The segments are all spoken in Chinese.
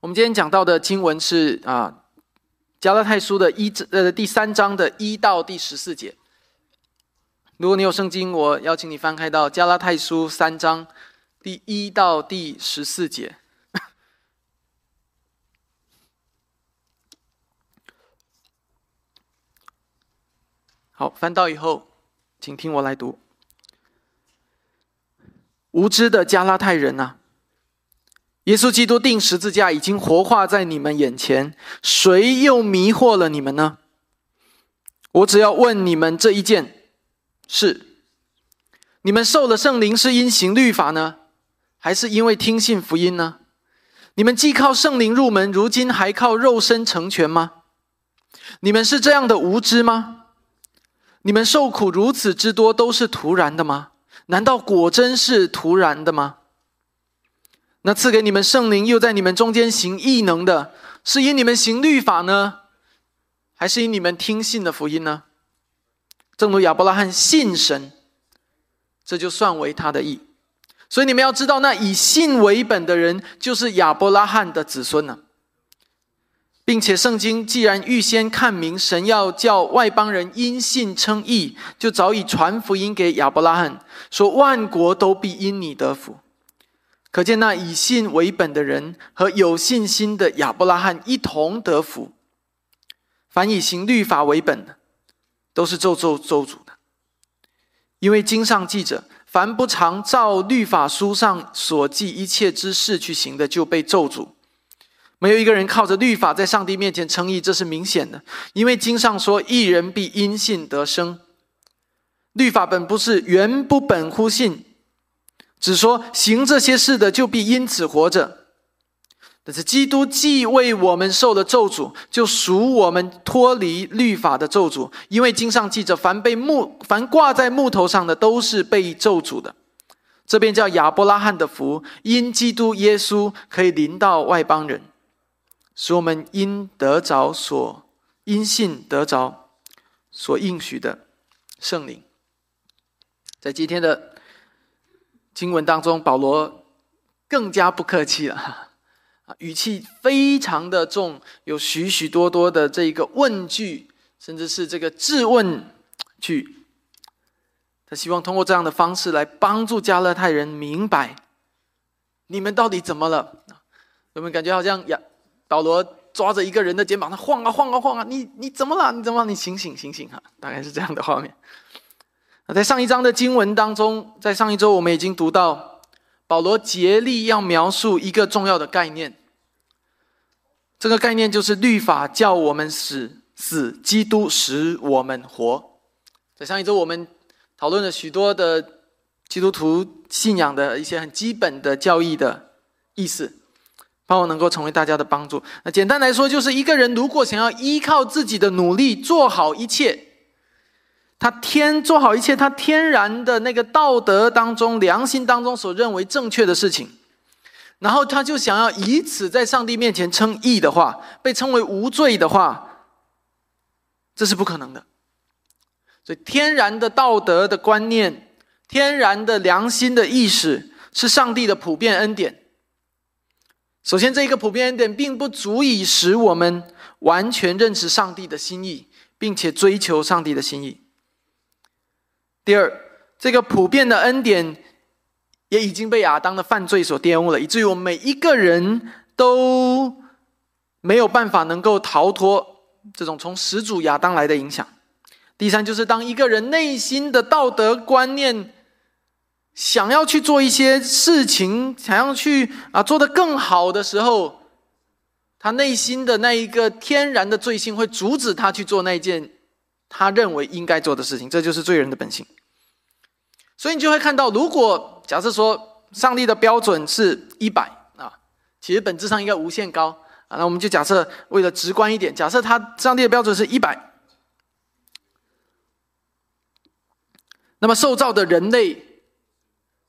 我们今天讲到的经文是啊，加拉太书的一呃第三章的一到第十四节。如果你有圣经，我邀请你翻开到加拉太书三章第一到第十四节。好，翻到以后，请听我来读。无知的加拉太人呐！耶稣基督定十字架已经活化在你们眼前，谁又迷惑了你们呢？我只要问你们这一件事：你们受了圣灵是因行律法呢，还是因为听信福音呢？你们既靠圣灵入门，如今还靠肉身成全吗？你们是这样的无知吗？你们受苦如此之多，都是突然的吗？难道果真是突然的吗？那赐给你们圣灵，又在你们中间行异能的，是因你们行律法呢，还是因你们听信的福音呢？正如亚伯拉罕信神，这就算为他的义。所以你们要知道，那以信为本的人，就是亚伯拉罕的子孙呢。并且圣经既然预先看明神要叫外邦人因信称义，就早已传福音给亚伯拉罕，说万国都必因你得福。可见那以信为本的人和有信心的亚伯拉罕一同得福。凡以行律法为本的，都是咒咒咒主的。因为经上记着，凡不常照律法书上所记一切之事去行的，就被咒诅。没有一个人靠着律法在上帝面前称义，这是明显的。因为经上说：“一人必因信得生。”律法本不是原不本乎信。只说行这些事的就必因此活着，但是基督既为我们受了咒诅，就赎我们脱离律法的咒诅。因为经上记着，凡被木凡挂在木头上的，都是被咒诅的。这便叫亚伯拉罕的福，因基督耶稣可以临到外邦人，使我们因得着所因信得着所应许的圣灵。在今天的。经文当中，保罗更加不客气了，啊，语气非常的重，有许许多多的这个问句，甚至是这个质问句。他希望通过这样的方式来帮助加勒泰人明白，你们到底怎么了？有没有感觉好像呀？保罗抓着一个人的肩膀，他晃啊晃啊晃啊，你你怎么了？你怎么？你醒醒醒醒哈！大概是这样的画面。在上一章的经文当中，在上一周我们已经读到，保罗竭力要描述一个重要的概念。这个概念就是律法叫我们死，死基督使我们活。在上一周我们讨论了许多的基督徒信仰的一些很基本的教义的意思，盼望能够成为大家的帮助。那简单来说，就是一个人如果想要依靠自己的努力做好一切。他天做好一切，他天然的那个道德当中、良心当中所认为正确的事情，然后他就想要以此在上帝面前称义的话，被称为无罪的话，这是不可能的。所以，天然的道德的观念、天然的良心的意识，是上帝的普遍恩典。首先，这一个普遍恩典并不足以使我们完全认识上帝的心意，并且追求上帝的心意。第二，这个普遍的恩典也已经被亚当的犯罪所玷污了，以至于我们每一个人都没有办法能够逃脱这种从始祖亚当来的影响。第三，就是当一个人内心的道德观念想要去做一些事情，想要去啊做得更好的时候，他内心的那一个天然的罪性会阻止他去做那件他认为应该做的事情，这就是罪人的本性。所以你就会看到，如果假设说上帝的标准是一百啊，其实本质上应该无限高啊。那我们就假设为了直观一点，假设他上帝的标准是一百，那么受造的人类，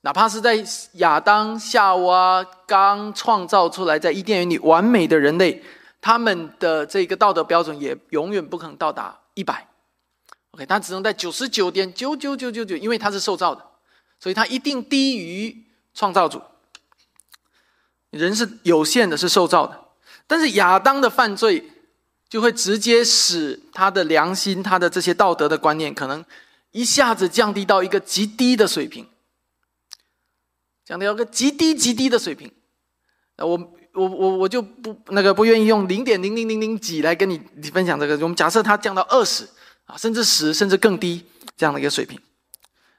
哪怕是在亚当夏娃刚创造出来在伊甸园里完美的人类，他们的这个道德标准也永远不可能到达一百。OK，它只能在九十九点九九九九九，因为它是受造的，所以它一定低于创造主。人是有限的，是受造的，但是亚当的犯罪，就会直接使他的良心、他的这些道德的观念，可能一下子降低到一个极低的水平，降低到个极低极低的水平。那我我我我就不那个不愿意用零点零零零零几来跟你你分享这个。我们假设它降到二十啊，甚至十，甚至更低这样的一个水平。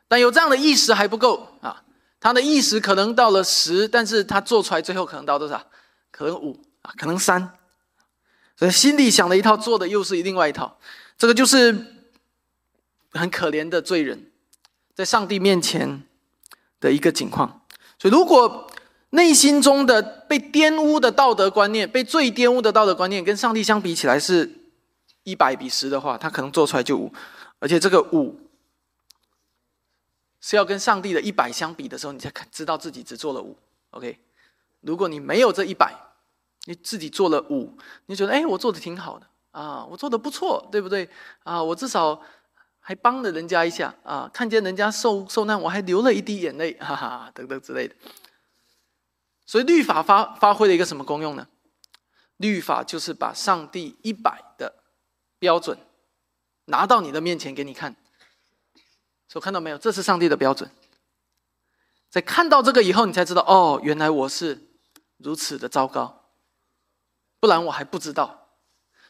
但有这样的意识还不够啊，他的意识可能到了十，但是他做出来最后可能到多少？可能五啊，可能三。所以心里想的一套，做的又是另外一套。这个就是很可怜的罪人，在上帝面前的一个情况。所以，如果内心中的被玷污的道德观念，被最玷污的道德观念，跟上帝相比起来是一百比十的话，他可能做出来就五，而且这个五。是要跟上帝的一百相比的时候，你才看知道自己只做了五。OK，如果你没有这一百，你自己做了五，你觉得哎，我做的挺好的啊，我做的不错，对不对啊？我至少还帮了人家一下啊，看见人家受受难，我还流了一滴眼泪，哈哈，等等之类的。所以律法发发挥了一个什么功用呢？律法就是把上帝一百的标准拿到你的面前给你看。所看到没有？这是上帝的标准。在看到这个以后，你才知道哦，原来我是如此的糟糕，不然我还不知道。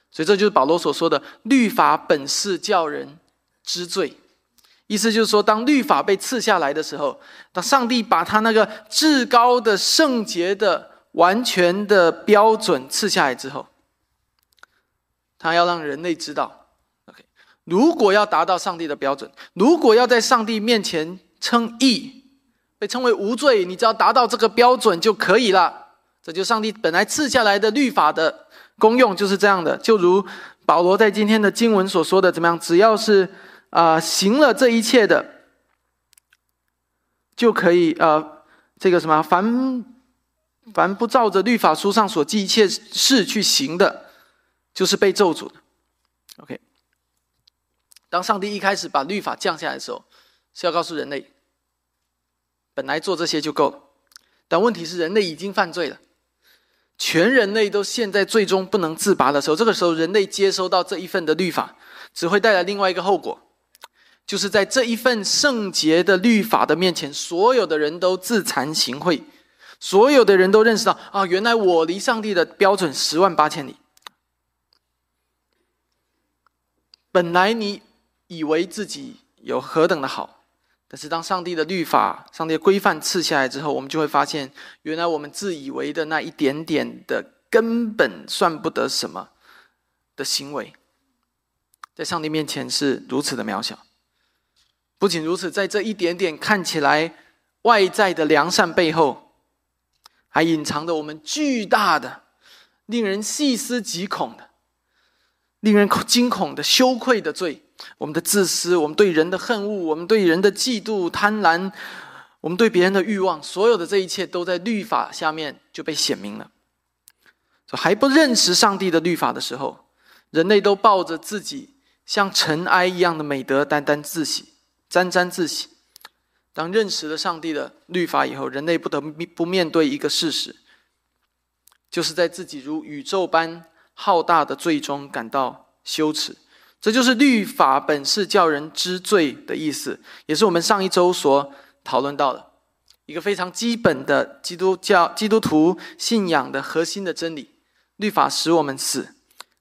所以这就是保罗所说的“律法本是叫人知罪”，意思就是说，当律法被赐下来的时候，当上帝把他那个至高的、圣洁的、完全的标准赐下来之后，他要让人类知道，OK。如果要达到上帝的标准，如果要在上帝面前称义，被称为无罪，你只要达到这个标准就可以了。这就上帝本来赐下来的律法的功用就是这样的。就如保罗在今天的经文所说的，怎么样？只要是啊行了这一切的，就可以呃这个什么凡凡不照着律法书上所记一切事去行的，就是被咒诅的。OK。当上帝一开始把律法降下来的时候，是要告诉人类，本来做这些就够了。但问题是，人类已经犯罪了，全人类都陷在最终不能自拔的时候。这个时候，人类接收到这一份的律法，只会带来另外一个后果，就是在这一份圣洁的律法的面前，所有的人都自惭形秽，所有的人都认识到啊，原来我离上帝的标准十万八千里。本来你。以为自己有何等的好，但是当上帝的律法、上帝的规范赐下来之后，我们就会发现，原来我们自以为的那一点点的根本算不得什么的行为，在上帝面前是如此的渺小。不仅如此，在这一点点看起来外在的良善背后，还隐藏着我们巨大的、令人细思极恐的、令人恐惊恐的羞愧的罪。我们的自私，我们对人的恨恶，我们对人的嫉妒、贪婪，我们对别人的欲望，所有的这一切都在律法下面就被显明了。还不认识上帝的律法的时候，人类都抱着自己像尘埃一样的美德，单单自喜，沾沾自喜。当认识了上帝的律法以后，人类不得不面对一个事实，就是在自己如宇宙般浩大的罪中感到羞耻。这就是律法本是叫人知罪的意思，也是我们上一周所讨论到的一个非常基本的基督教基督徒信仰的核心的真理：律法使我们死，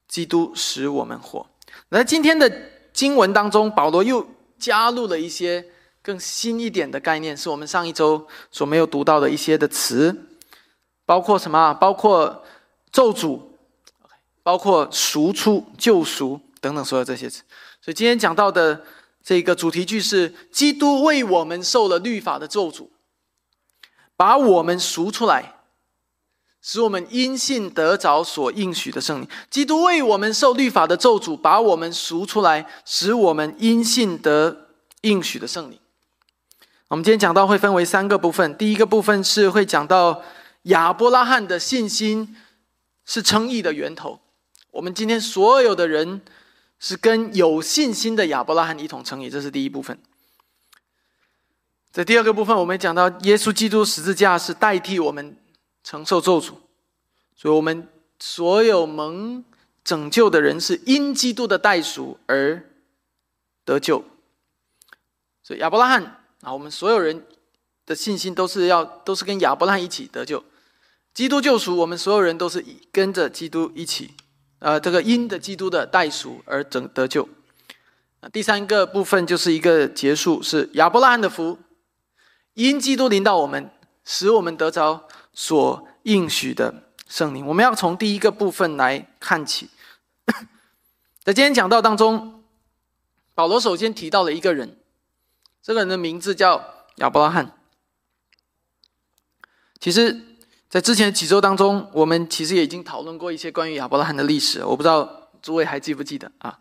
基督使我们活。在今天的经文当中，保罗又加入了一些更新一点的概念，是我们上一周所没有读到的一些的词，包括什么？包括咒诅，包括赎出救赎。等等，所有这些词，所以今天讲到的这个主题句是：基督为我们受了律法的咒诅，把我们赎出来，使我们因信得着所应许的圣灵。基督为我们受律法的咒诅，把我们赎出来，使我们因信得应许的圣灵。我们今天讲到会分为三个部分，第一个部分是会讲到亚伯拉罕的信心是称义的源头。我们今天所有的人。是跟有信心的亚伯拉罕一同成义，这是第一部分。在第二个部分，我们讲到耶稣基督十字架是代替我们承受咒诅，所以我们所有蒙拯救的人是因基督的代赎而得救。所以亚伯拉罕啊，我们所有人的信心都是要都是跟亚伯拉罕一起得救。基督救赎，我们所有人都是跟着基督一起，呃，这个因的基督的代赎而整得救。第三个部分就是一个结束，是亚伯拉罕的福，因基督临到我们，使我们得着所应许的圣灵。我们要从第一个部分来看起。在今天讲道当中，保罗首先提到了一个人，这个人的名字叫亚伯拉罕。其实，在之前几周当中，我们其实也已经讨论过一些关于亚伯拉罕的历史。我不知道诸位还记不记得啊？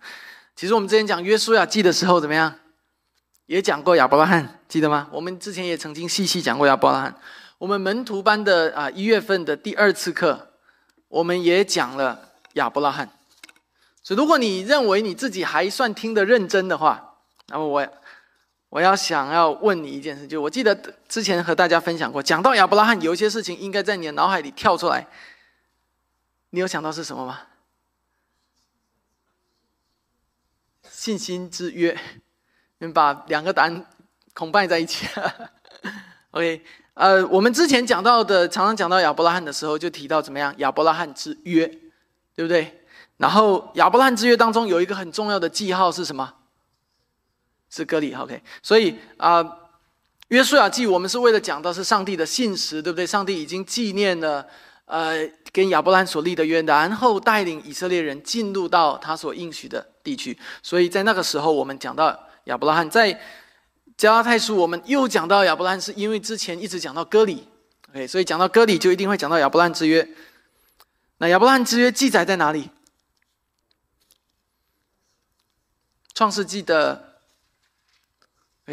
其实我们之前讲约书亚记的时候，怎么样？也讲过亚伯拉罕，记得吗？我们之前也曾经细细讲过亚伯拉罕。我们门徒班的啊一月份的第二次课，我们也讲了亚伯拉罕。所以，如果你认为你自己还算听得认真的话，那么我我要想要问你一件事，就我记得之前和大家分享过，讲到亚伯拉罕，有一些事情应该在你的脑海里跳出来。你有想到是什么吗？信心之约，你们把两个答案恐拜在一起。OK，呃，我们之前讲到的，常常讲到亚伯拉罕的时候，就提到怎么样？亚伯拉罕之约，对不对？然后亚伯拉罕之约当中有一个很重要的记号是什么？是割礼。OK，所以啊，约书亚记我们是为了讲到是上帝的信实，对不对？上帝已经纪念了。呃，跟亚伯兰所立的约，然后带领以色列人进入到他所应许的地区。所以在那个时候，我们讲到亚伯拉罕，在加拉太书，我们又讲到亚伯拉罕，是因为之前一直讲到割礼，OK，所以讲到割礼就一定会讲到亚伯拉罕之约。那亚伯拉罕之约记载在哪里？创世纪的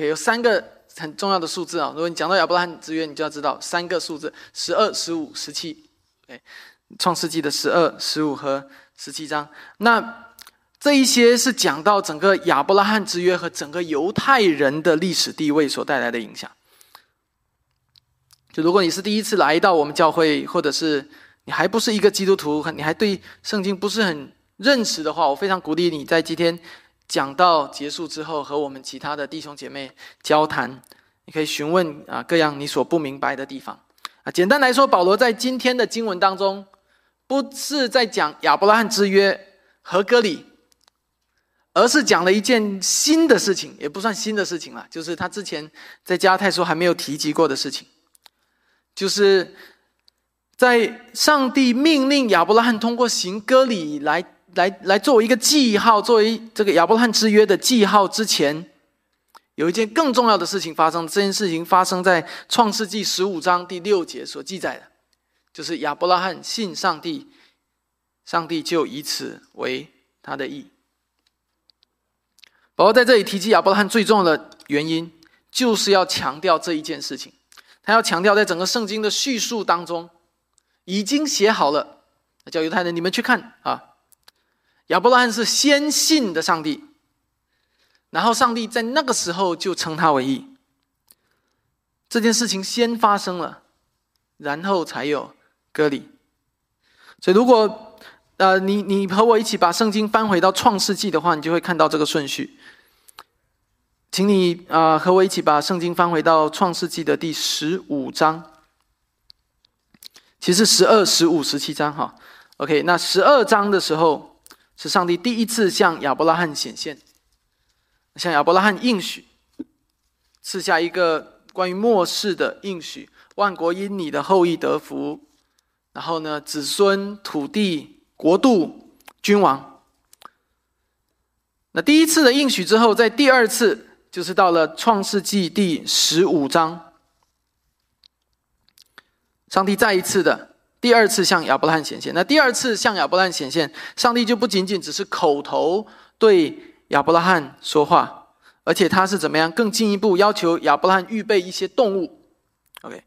有三个很重要的数字啊。如果你讲到亚伯拉罕之约，你就要知道三个数字：十二、十五、十七。对，创世纪的十二、十五和十七章，那这一些是讲到整个亚伯拉罕之约和整个犹太人的历史地位所带来的影响。就如果你是第一次来到我们教会，或者是你还不是一个基督徒，你还对圣经不是很认识的话，我非常鼓励你在今天讲到结束之后，和我们其他的弟兄姐妹交谈，你可以询问啊各样你所不明白的地方啊。简单来说，保罗在今天的经文当中，不是在讲亚伯拉罕之约和割礼，而是讲了一件新的事情，也不算新的事情了，就是他之前在加太书还没有提及过的事情，就是在上帝命令亚伯拉罕通过行割礼来来来作为一个记号，作为这个亚伯拉罕之约的记号之前。有一件更重要的事情发生，这件事情发生在创世纪十五章第六节所记载的，就是亚伯拉罕信上帝，上帝就以此为他的意。保罗在这里提及亚伯拉罕最重要的原因，就是要强调这一件事情，他要强调在整个圣经的叙述当中，已经写好了，叫犹太人你们去看啊，亚伯拉罕是先信的上帝。然后上帝在那个时候就称他为义。这件事情先发生了，然后才有割礼。所以，如果呃你你和我一起把圣经翻回到创世纪的话，你就会看到这个顺序。请你啊和我一起把圣经翻回到创世纪的第十五章。其实十二、十五、十七章哈。OK，那十二章的时候是上帝第一次向亚伯拉罕显现。向亚伯拉罕应许，赐下一个关于末世的应许：万国因你的后裔得福。然后呢，子孙、土地、国度、君王。那第一次的应许之后，在第二次，就是到了创世纪第十五章，上帝再一次的第二次向亚伯拉罕显现。那第二次向亚伯拉罕显现，上帝就不仅仅只是口头对。亚伯拉罕说话，而且他是怎么样？更进一步要求亚伯拉罕预备一些动物。OK，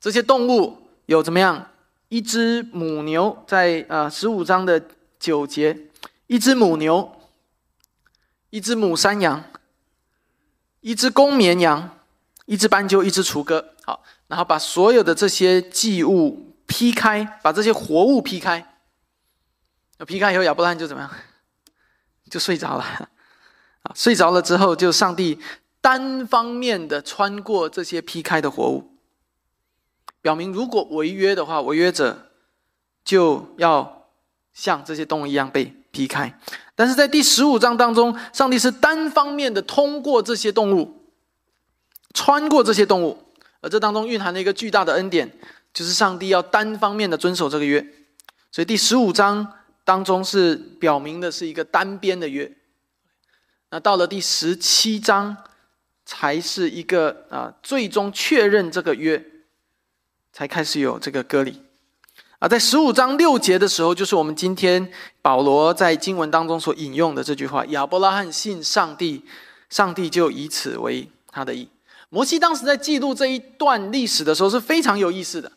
这些动物有怎么样？一只母牛，在呃十五章的九节，一只母牛，一只母山羊，一只公绵羊，一只斑鸠，一只雏鸽。好，然后把所有的这些祭物劈开，把这些活物劈开，劈开以后，亚伯拉罕就怎么样？就睡着了。啊，睡着了之后，就上帝单方面的穿过这些劈开的活物，表明如果违约的话，违约者就要像这些动物一样被劈开。但是在第十五章当中，上帝是单方面的通过这些动物，穿过这些动物，而这当中蕴含了一个巨大的恩典，就是上帝要单方面的遵守这个约。所以第十五章当中是表明的是一个单边的约。那到了第十七章，才是一个啊，最终确认这个约，才开始有这个割礼。啊，在十五章六节的时候，就是我们今天保罗在经文当中所引用的这句话：“亚伯拉罕信上帝，上帝就以此为他的意。”摩西当时在记录这一段历史的时候是非常有意思的。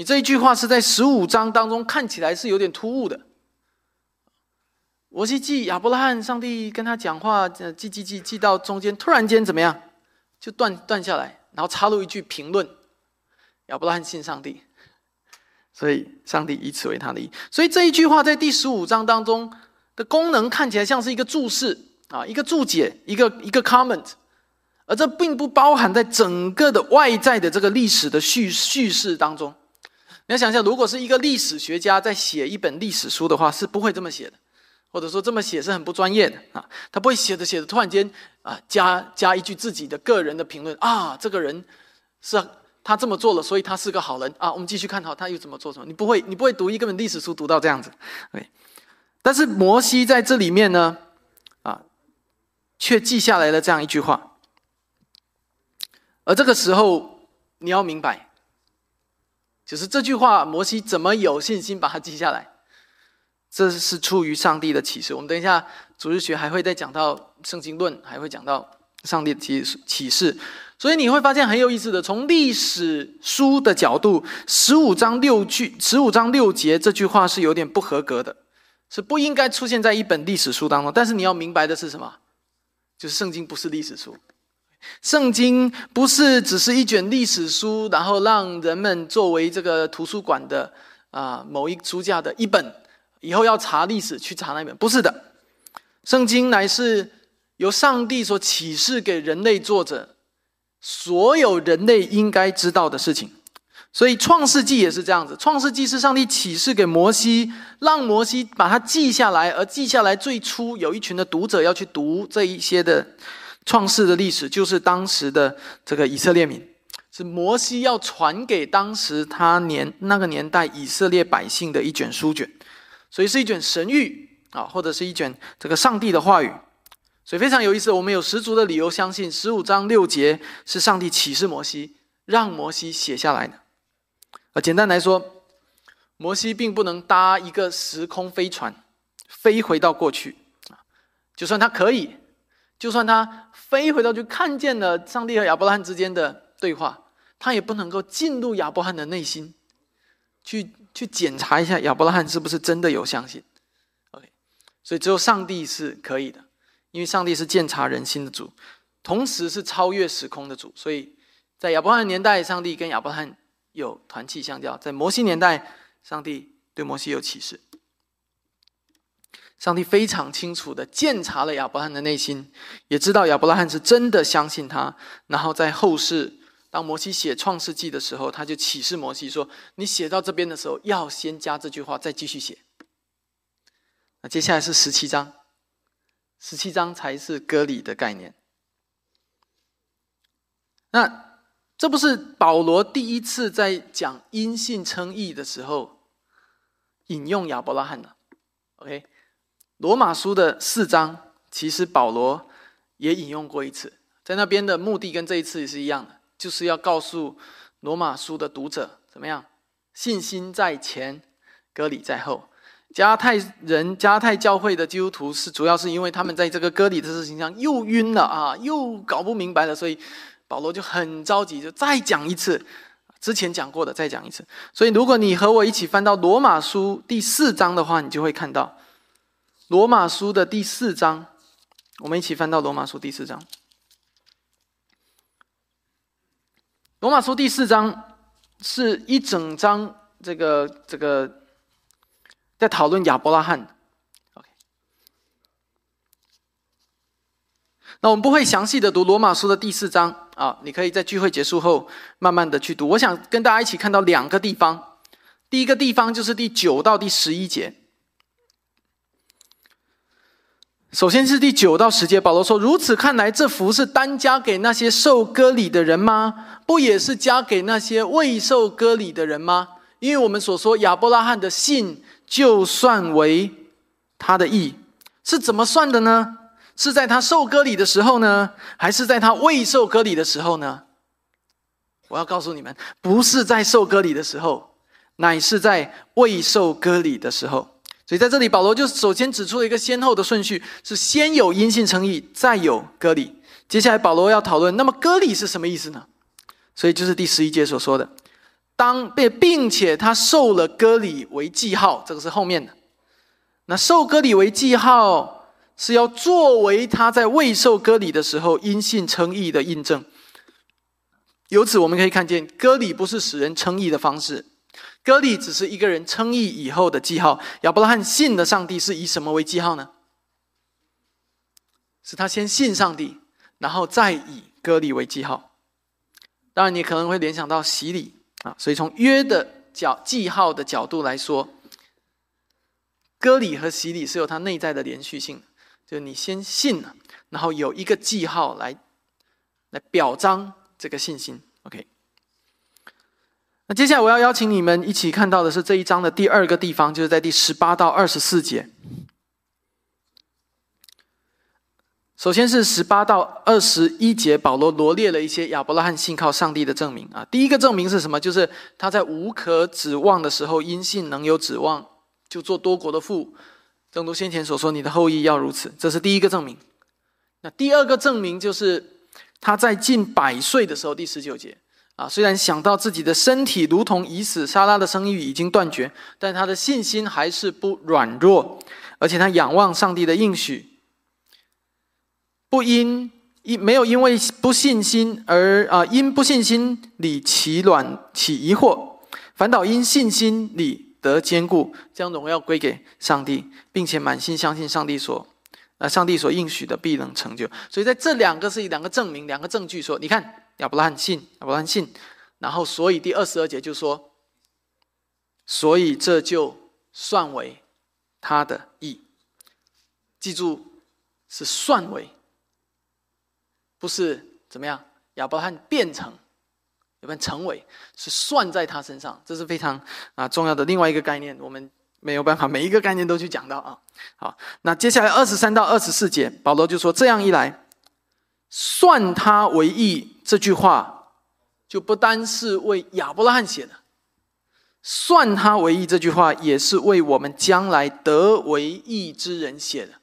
你这一句话是在十五章当中看起来是有点突兀的。我去记亚伯拉罕，上帝跟他讲话，记记记记到中间，突然间怎么样，就断断下来，然后插入一句评论：亚伯拉罕信上帝，所以上帝以此为他的意。所以这一句话在第十五章当中的功能看起来像是一个注释啊，一个注解，一个一个 comment，而这并不包含在整个的外在的这个历史的叙叙事当中。你要想想，如果是一个历史学家在写一本历史书的话，是不会这么写的。或者说这么写是很不专业的啊，他不会写着写着突然间啊加加一句自己的个人的评论啊，这个人是他这么做了，所以他是个好人啊。我们继续看好他又怎么做什么？你不会，你不会读一个本历史书读到这样子对但是摩西在这里面呢，啊，却记下来了这样一句话，而这个时候你要明白，就是这句话，摩西怎么有信心把它记下来？这是出于上帝的启示。我们等一下主日学还会再讲到圣经论，还会讲到上帝的启启示。所以你会发现很有意思的，从历史书的角度，十五章六句、十五章六节这句话是有点不合格的，是不应该出现在一本历史书当中。但是你要明白的是什么？就是圣经不是历史书，圣经不是只是一卷历史书，然后让人们作为这个图书馆的啊某一书架的一本。以后要查历史，去查那本不是的，圣经乃是由上帝所启示给人类作者，所有人类应该知道的事情。所以创世纪也是这样子，创世纪是上帝启示给摩西，让摩西把它记下来，而记下来最初有一群的读者要去读这一些的创世的历史，就是当时的这个以色列民，是摩西要传给当时他年那个年代以色列百姓的一卷书卷。所以是一卷神谕啊，或者是一卷这个上帝的话语，所以非常有意思。我们有十足的理由相信，十五章六节是上帝启示摩西，让摩西写下来的。啊，简单来说，摩西并不能搭一个时空飞船飞回到过去，就算他可以，就算他飞回到去看见了上帝和亚伯拉罕之间的对话，他也不能够进入亚伯拉罕的内心去。去检查一下亚伯拉罕是不是真的有相信，OK，所以只有上帝是可以的，因为上帝是鉴察人心的主，同时是超越时空的主，所以在亚伯拉罕年代，上帝跟亚伯拉罕有团契相交；在摩西年代，上帝对摩西有启示。上帝非常清楚的鉴察了亚伯拉罕的内心，也知道亚伯拉罕是真的相信他，然后在后世。当摩西写创世纪的时候，他就启示摩西说：“你写到这边的时候，要先加这句话，再继续写。”那接下来是十七章，十七章才是割礼的概念。那这不是保罗第一次在讲因信称义的时候引用亚伯拉罕的？OK，罗马书的四章其实保罗也引用过一次，在那边的目的跟这一次也是一样的。就是要告诉罗马书的读者怎么样？信心在前，割礼在后。加太人、加太教会的基督徒是主要是因为他们在这个割礼的事情上又晕了啊，又搞不明白了，所以保罗就很着急，就再讲一次之前讲过的，再讲一次。所以如果你和我一起翻到罗马书第四章的话，你就会看到罗马书的第四章。我们一起翻到罗马书第四章。罗马书第四章是一整章，这个这个在讨论亚伯拉罕。OK，那我们不会详细的读罗马书的第四章啊，你可以在聚会结束后慢慢的去读。我想跟大家一起看到两个地方，第一个地方就是第九到第十一节。首先是第九到十节，保罗说：“如此看来，这福是单加给那些受割礼的人吗？不也是加给那些未受割礼的人吗？因为我们所说亚伯拉罕的信，就算为他的义，是怎么算的呢？是在他受割礼的时候呢，还是在他未受割礼的时候呢？我要告诉你们，不是在受割礼的时候，乃是在未受割礼的时候。”所以在这里，保罗就首先指出了一个先后的顺序：是先有因信称义，再有割礼。接下来，保罗要讨论，那么割礼是什么意思呢？所以就是第十一节所说的：当被并且他受了割礼为记号，这个是后面的。那受割礼为记号，是要作为他在未受割礼的时候因信称义的印证。由此我们可以看见，割礼不是使人称义的方式。割礼只是一个人称义以后的记号。亚伯拉罕信的上帝是以什么为记号呢？是他先信上帝，然后再以割礼为记号。当然，你可能会联想到洗礼啊。所以从约的角记号的角度来说，割礼和洗礼是有它内在的连续性。就是你先信了，然后有一个记号来来表彰这个信心。那接下来我要邀请你们一起看到的是这一章的第二个地方，就是在第十八到二十四节。首先是十八到二十一节，保罗罗列了一些亚伯拉罕信靠上帝的证明啊。第一个证明是什么？就是他在无可指望的时候，因信能有指望，就做多国的父。正如先前所说，你的后裔要如此，这是第一个证明。那第二个证明就是他在近百岁的时候，第十九节。啊，虽然想到自己的身体如同已死，莎拉的生育已经断绝，但他的信心还是不软弱，而且他仰望上帝的应许，不因因没有因为不信心而啊因不信心里起卵起疑惑，反倒因信心里得坚固，将荣耀归给上帝，并且满心相信上帝所啊上帝所应许的必能成就。所以在这两个是两个证明，两个证据说，你看。亚伯拉罕信，亚伯拉罕信，然后所以第二十二节就说，所以这就算为他的义。记住，是算为，不是怎么样？亚伯拉罕变成，有没有成为？是算在他身上，这是非常啊重要的另外一个概念。我们没有办法每一个概念都去讲到啊。好，那接下来二十三到二十四节，保罗就说这样一来。算他为义这句话，就不单是为亚伯拉罕写的，算他为义这句话也是为我们将来得为义之人写的，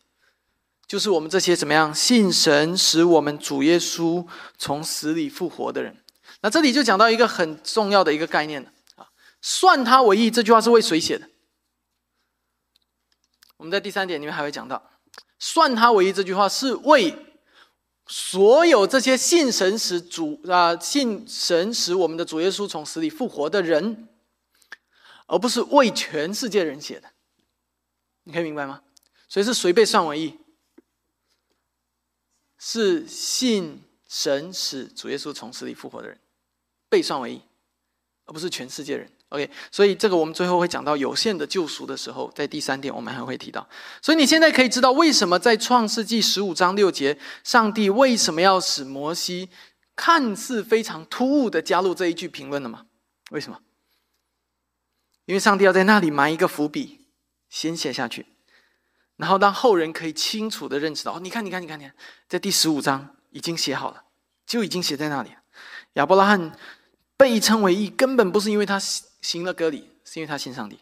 就是我们这些怎么样信神使我们主耶稣从死里复活的人。那这里就讲到一个很重要的一个概念了啊，算他为义这句话是为谁写的？我们在第三点里面还会讲到，算他为义这句话是为。所有这些信神使主啊，信神使我们的主耶稣从死里复活的人，而不是为全世界人写的，你可以明白吗？所以是谁被算为义？是信神使主耶稣从死里复活的人被算为义，而不是全世界人。OK，所以这个我们最后会讲到有限的救赎的时候，在第三点我们还会提到。所以你现在可以知道为什么在创世纪十五章六节，上帝为什么要使摩西看似非常突兀的加入这一句评论了吗？为什么？因为上帝要在那里埋一个伏笔，先写下去，然后让后人可以清楚的认识到。哦，你看，你看，你看，你看，在第十五章已经写好了，就已经写在那里。亚伯拉罕被称为义，根本不是因为他。行了割礼，是因为他信上帝。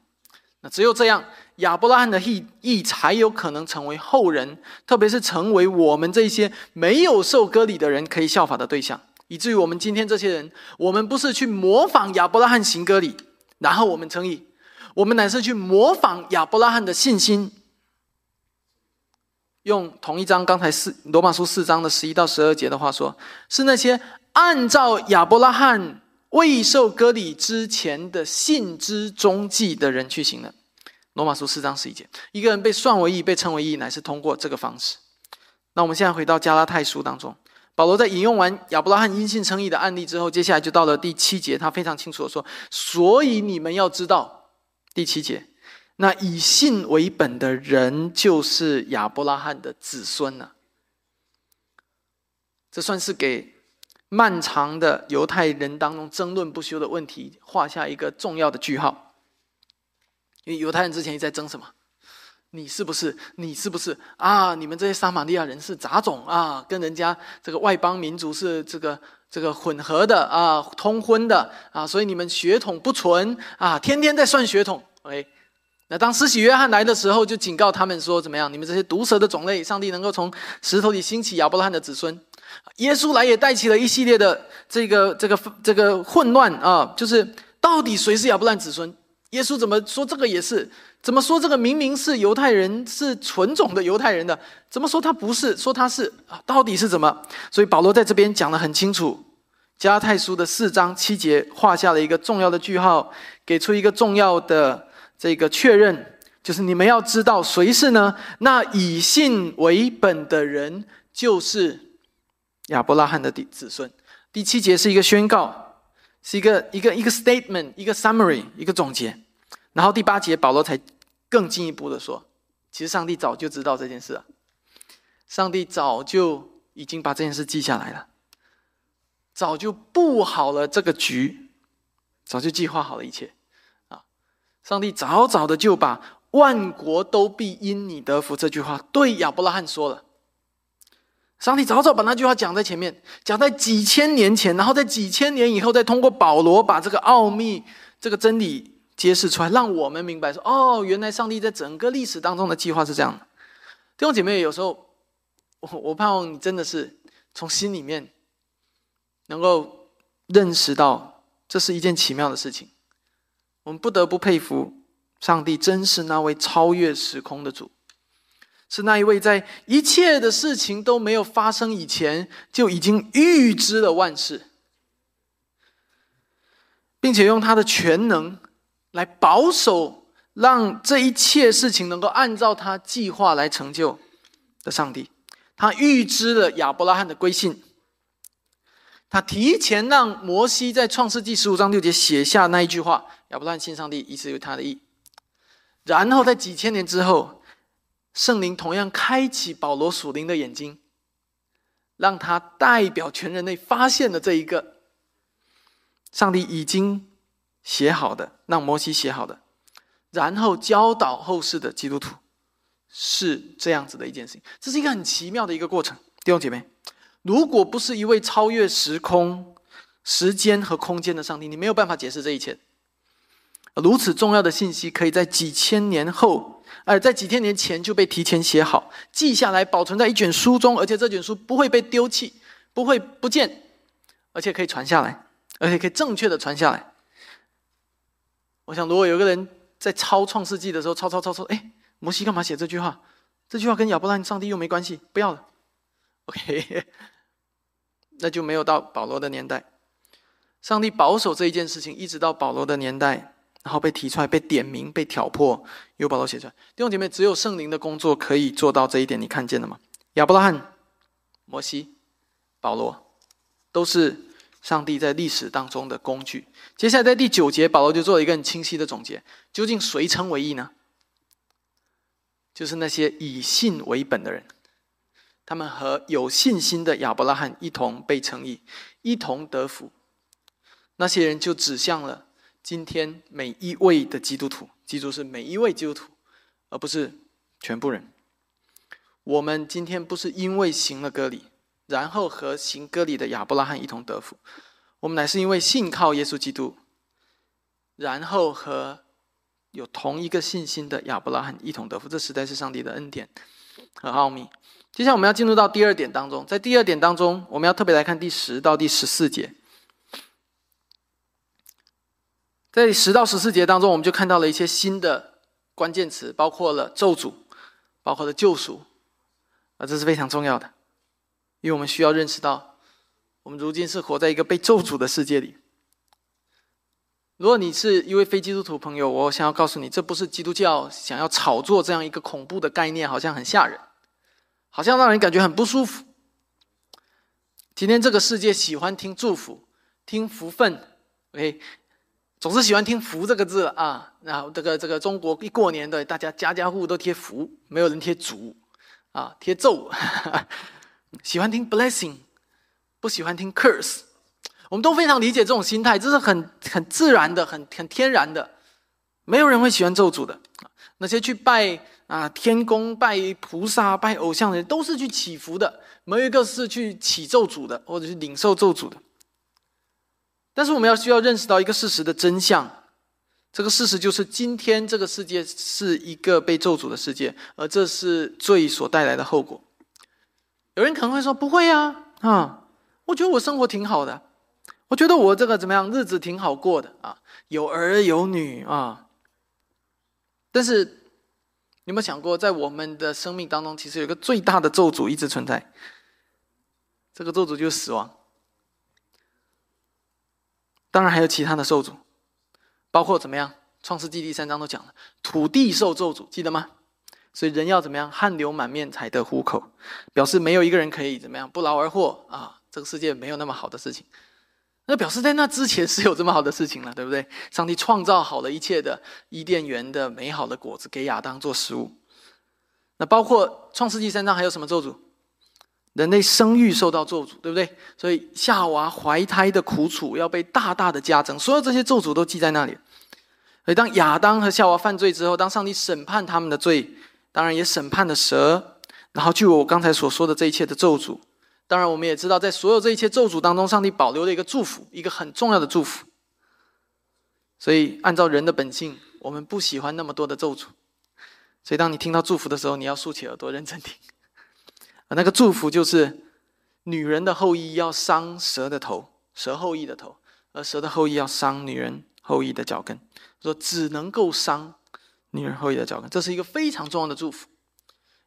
那只有这样，亚伯拉罕的义义才有可能成为后人，特别是成为我们这些没有受割礼的人可以效法的对象。以至于我们今天这些人，我们不是去模仿亚伯拉罕行割礼，然后我们称义，我们乃是去模仿亚伯拉罕的信心。用同一章刚才四罗马书四章的十一到十二节的话说，是那些按照亚伯拉罕。未受割礼之前的信之中记的人去行了，罗马书四章十一节，一个人被算为义，被称为义，乃是通过这个方式。那我们现在回到加拉太书当中，保罗在引用完亚伯拉罕因信称义的案例之后，接下来就到了第七节，他非常清楚的说：“所以你们要知道，第七节，那以信为本的人，就是亚伯拉罕的子孙呢。”这算是给漫长的犹太人当中争论不休的问题画下一个重要的句号。因为犹太人之前一直在争什么？你是不是？你是不是啊？你们这些撒玛利亚人是杂种啊？跟人家这个外邦民族是这个这个混合的啊，通婚的啊，所以你们血统不纯啊，天天在算血统。OK，那当施洗约翰来的时候，就警告他们说：怎么样？你们这些毒蛇的种类，上帝能够从石头里兴起亚伯拉罕的子孙。耶稣来也带起了一系列的这个这个这个混乱啊，就是到底谁是亚伯兰子孙？耶稣怎么说这个也是？怎么说这个明明是犹太人，是纯种的犹太人的？怎么说他不是？说他是啊？到底是怎么？所以保罗在这边讲的很清楚，加拉太书的四章七节画下了一个重要的句号，给出一个重要的这个确认，就是你们要知道谁是呢？那以信为本的人，就是亚伯拉罕的子子孙。第七节是一个宣告，是一个一个一个 statement，一个 summary，一个总结。然后第八节，保罗才更进一步的说：“其实上帝早就知道这件事了，上帝早就已经把这件事记下来了，早就布好了这个局，早就计划好了一切啊！上帝早早的就把‘万国都必因你得福’这句话对亚伯拉罕说了。上帝早早把那句话讲在前面，讲在几千年前，然后在几千年以后，再通过保罗把这个奥秘、这个真理。”揭示出来，让我们明白说：哦，原来上帝在整个历史当中的计划是这样的。弟兄姐妹，有时候我我盼望你真的是从心里面能够认识到，这是一件奇妙的事情。我们不得不佩服上帝，真是那位超越时空的主，是那一位在一切的事情都没有发生以前就已经预知了万事，并且用他的全能。来保守，让这一切事情能够按照他计划来成就的上帝，他预知了亚伯拉罕的归信，他提前让摩西在创世纪十五章六节写下那一句话：“亚伯拉罕信上帝，以此有他的意。”然后在几千年之后，圣灵同样开启保罗属灵的眼睛，让他代表全人类发现了这一个上帝已经。写好的，让摩西写好的，然后教导后世的基督徒，是这样子的一件事情。这是一个很奇妙的一个过程，弟兄姐妹。如果不是一位超越时空、时间和空间的上帝，你没有办法解释这一切。如此重要的信息，可以在几千年后，哎，在几千年前就被提前写好、记下来，保存在一卷书中，而且这卷书不会被丢弃，不会不见，而且可以传下来，而且可以正确的传下来。我想，如果有个人在抄《创世纪》的时候抄抄抄抄，哎，摩西干嘛写这句话？这句话跟亚伯拉罕上帝又没关系，不要了。OK，那就没有到保罗的年代。上帝保守这一件事情，一直到保罗的年代，然后被提出来、被点名、被挑破，由保罗写出来。弟兄姐妹，只有圣灵的工作可以做到这一点，你看见了吗？亚伯拉罕、摩西、保罗，都是。上帝在历史当中的工具。接下来在第九节，保罗就做了一个很清晰的总结：究竟谁称为义呢？就是那些以信为本的人，他们和有信心的亚伯拉罕一同被称义，一同得福。那些人就指向了今天每一位的基督徒，记住是每一位基督徒，而不是全部人。我们今天不是因为行了割礼。然后和行割礼的亚伯拉罕一同得福，我们乃是因为信靠耶稣基督，然后和有同一个信心的亚伯拉罕一同得福。这实在是上帝的恩典和奥秘。接下来我们要进入到第二点当中，在第二点当中，我们要特别来看第十到第十四节。在十到十四节当中，我们就看到了一些新的关键词，包括了咒诅，包括了救赎，啊，这是非常重要的。因为我们需要认识到，我们如今是活在一个被咒诅的世界里。如果你是一位非基督徒朋友，我想要告诉你，这不是基督教想要炒作这样一个恐怖的概念，好像很吓人，好像让人感觉很不舒服。今天这个世界喜欢听祝福，听福分，OK，总是喜欢听“福”这个字啊。然后这个这个中国一过年的，大家家家户户都贴福，没有人贴祝啊，贴咒，哈 哈喜欢听 blessing，不喜欢听 curse。我们都非常理解这种心态，这是很很自然的、很很天然的。没有人会喜欢咒诅的。那些去拜啊天公、拜菩萨、拜偶像的人，都是去祈福的，没有一个是去祈咒诅的，或者是领受咒诅的。但是我们要需要认识到一个事实的真相，这个事实就是今天这个世界是一个被咒诅的世界，而这是罪所带来的后果。有人可能会说：“不会呀，啊，我觉得我生活挺好的。”我觉得我这个怎么样？日子挺好过的啊，有儿有女啊。但是，你有没有想过，在我们的生命当中，其实有一个最大的咒诅一直存在。这个咒诅就是死亡。当然还有其他的受诅，包括怎么样？创世纪第三章都讲了，土地受咒诅，记得吗？所以人要怎么样？汗流满面才得糊口，表示没有一个人可以怎么样不劳而获啊。这个世界没有那么好的事情。那表示在那之前是有这么好的事情了，对不对？上帝创造好了一切的伊甸园的美好的果子给亚当做食物。那包括创世纪三章还有什么咒诅？人类生育受到咒诅，对不对？所以夏娃怀胎的苦楚要被大大的加增，所有这些咒诅都记在那里。所以当亚当和夏娃犯罪之后，当上帝审判他们的罪，当然也审判了蛇，然后就有我刚才所说的这一切的咒诅。当然，我们也知道，在所有这一切咒诅当中，上帝保留了一个祝福，一个很重要的祝福。所以，按照人的本性，我们不喜欢那么多的咒诅。所以，当你听到祝福的时候，你要竖起耳朵认真听。那个祝福就是：女人的后裔要伤蛇的头，蛇后裔的头；而蛇的后裔要伤女人后裔的脚跟。说只能够伤女人后裔的脚跟，这是一个非常重要的祝福，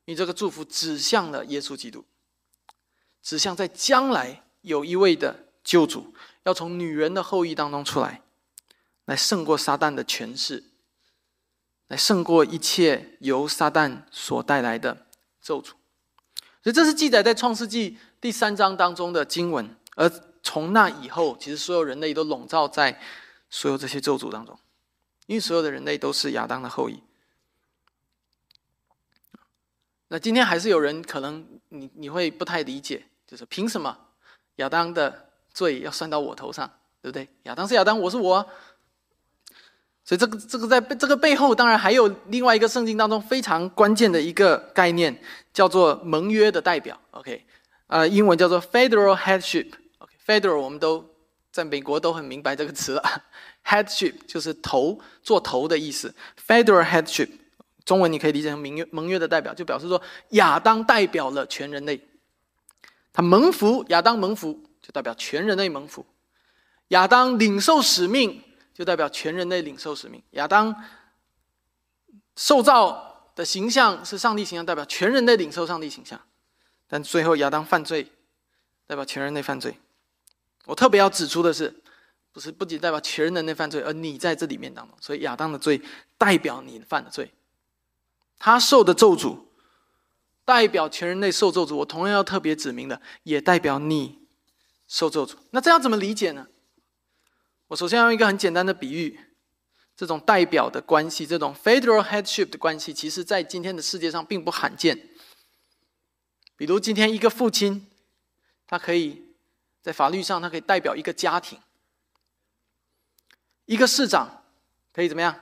因为这个祝福指向了耶稣基督。指向在将来有一位的救主要从女人的后裔当中出来，来胜过撒旦的权势，来胜过一切由撒旦所带来的咒诅。所以这是记载在创世纪第三章当中的经文。而从那以后，其实所有人类都笼罩在所有这些咒诅当中，因为所有的人类都是亚当的后裔。那今天还是有人可能你你会不太理解，就是凭什么亚当的罪要算到我头上，对不对？亚当是亚当，我是我，所以这个这个在这个背后，当然还有另外一个圣经当中非常关键的一个概念，叫做盟约的代表。OK，呃，英文叫做 federal headship。OK，federal 我们都在美国都很明白这个词了，headship 就是头做头的意思，federal headship。中文你可以理解成盟约盟约的代表，就表示说亚当代表了全人类，他蒙福，亚当蒙福就代表全人类蒙福；亚当领受使命，就代表全人类领受使命；亚当受造的形象是上帝形象，代表全人类领受上帝形象。但最后亚当犯罪，代表全人类犯罪。我特别要指出的是，不是不仅代表全人类犯罪，而你在这里面当中，所以亚当的罪代表你犯的罪。他受的咒诅，代表全人类受咒诅。我同样要特别指明的，也代表你受咒诅。那这样怎么理解呢？我首先用一个很简单的比喻，这种代表的关系，这种 federal headship 的关系，其实在今天的世界上并不罕见。比如今天一个父亲，他可以在法律上，他可以代表一个家庭；一个市长可以怎么样，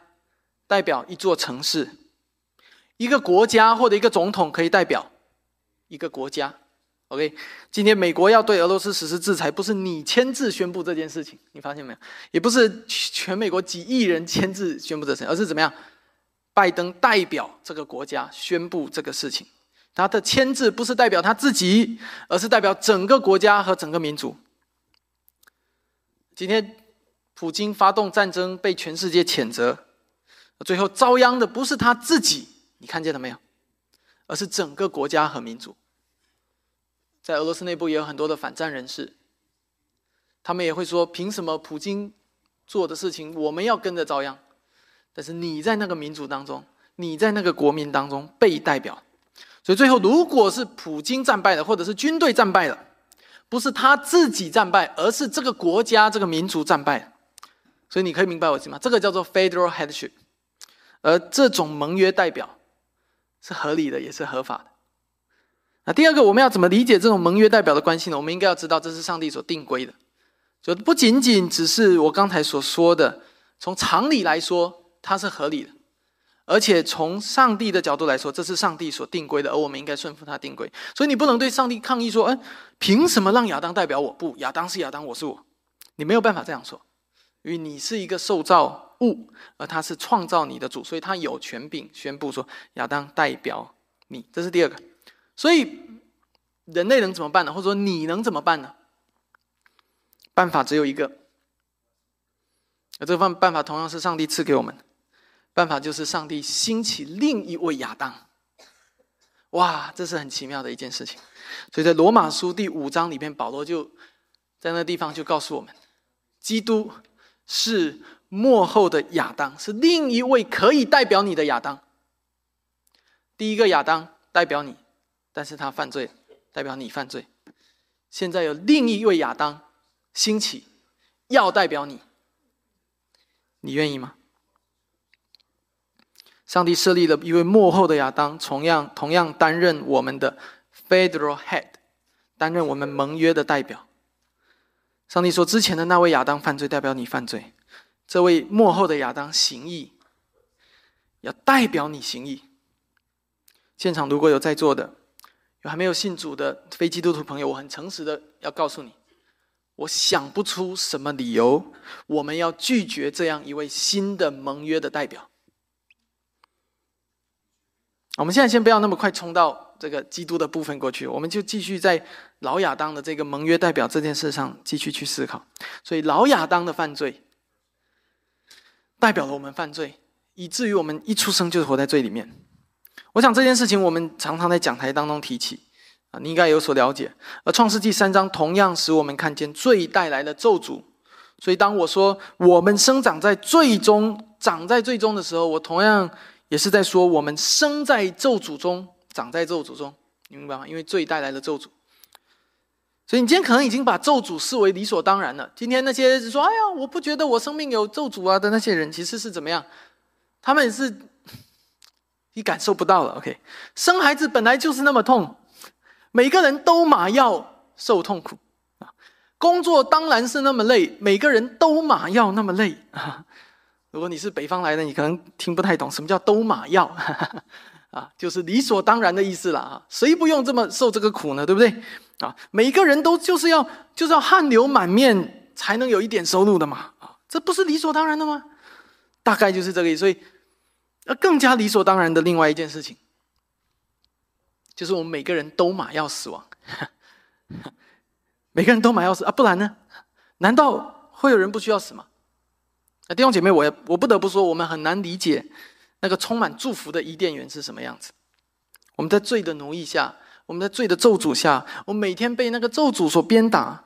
代表一座城市。一个国家或者一个总统可以代表一个国家，OK？今天美国要对俄罗斯实施制裁，不是你签字宣布这件事情，你发现没有？也不是全美国几亿人签字宣布这事情，而是怎么样？拜登代表这个国家宣布这个事情，他的签字不是代表他自己，而是代表整个国家和整个民族。今天普京发动战争被全世界谴责，最后遭殃的不是他自己。你看见了没有？而是整个国家和民族，在俄罗斯内部也有很多的反战人士，他们也会说：凭什么普京做的事情，我们要跟着遭殃。但是你在那个民族当中，你在那个国民当中被代表，所以最后如果是普京战败了，或者是军队战败了，不是他自己战败，而是这个国家这个民族战败。所以你可以明白我意思吗？这个叫做 federal headship，而这种盟约代表是合理的，也是合法的。那第二个，我们要怎么理解这种盟约代表的关系呢？我们应该要知道，这是上帝所定规的，就不仅仅只是我刚才所说的，从常理来说它是合理的，而且从上帝的角度来说，这是上帝所定规的，而我们应该顺服他定规。所以你不能对上帝抗议说：“嗯，凭什么让亚当代表我？不，亚当是亚当，我是我。”你没有办法这样说，因为你是一个受造物，而他是创造你的主，所以他有权柄宣布说：“亚当代表你。”这是第二个。所以，人类能怎么办呢？或者说，你能怎么办呢？办法只有一个，而这个办办法同样是上帝赐给我们的。办法就是上帝兴起另一位亚当。哇，这是很奇妙的一件事情。所以在罗马书第五章里面，保罗就在那地方就告诉我们，基督是幕后的亚当，是另一位可以代表你的亚当。第一个亚当代表你。但是他犯罪，代表你犯罪。现在有另一位亚当兴起，要代表你，你愿意吗？上帝设立了一位幕后的亚当，同样同样担任我们的 federal head，担任我们盟约的代表。上帝说，之前的那位亚当犯罪，代表你犯罪；这位幕后的亚当行义，要代表你行义。现场如果有在座的，还没有信主的非基督徒朋友，我很诚实的要告诉你，我想不出什么理由，我们要拒绝这样一位新的盟约的代表。我们现在先不要那么快冲到这个基督的部分过去，我们就继续在老亚当的这个盟约代表这件事上继续去思考。所以老亚当的犯罪，代表了我们犯罪，以至于我们一出生就是活在罪里面。我想这件事情，我们常常在讲台当中提起，啊，你应该有所了解。而创世纪三章同样使我们看见罪带来的咒诅。所以当我说我们生长在最中、长在最终的时候，我同样也是在说我们生在咒诅中、长在咒诅中。你明白吗？因为罪带来的咒诅。所以你今天可能已经把咒诅视为理所当然了。今天那些说“哎呀，我不觉得我生命有咒诅啊”的那些人，其实是怎么样？他们是。你感受不到了，OK？生孩子本来就是那么痛，每个人都马要受痛苦啊。工作当然是那么累，每个人都马要那么累啊。如果你是北方来的，你可能听不太懂什么叫都马要 啊，就是理所当然的意思了啊。谁不用这么受这个苦呢？对不对？啊，每个人都就是要就是要汗流满面才能有一点收入的嘛啊，这不是理所当然的吗？大概就是这个意思，所以。而更加理所当然的另外一件事情，就是我们每个人都马要死亡，每个人都马要死啊，不然呢？难道会有人不需要死吗？那，弟兄姐妹，我也我不得不说，我们很难理解那个充满祝福的伊甸园是什么样子。我们在罪的奴役下，我们在罪的咒诅下，我每天被那个咒诅所鞭打，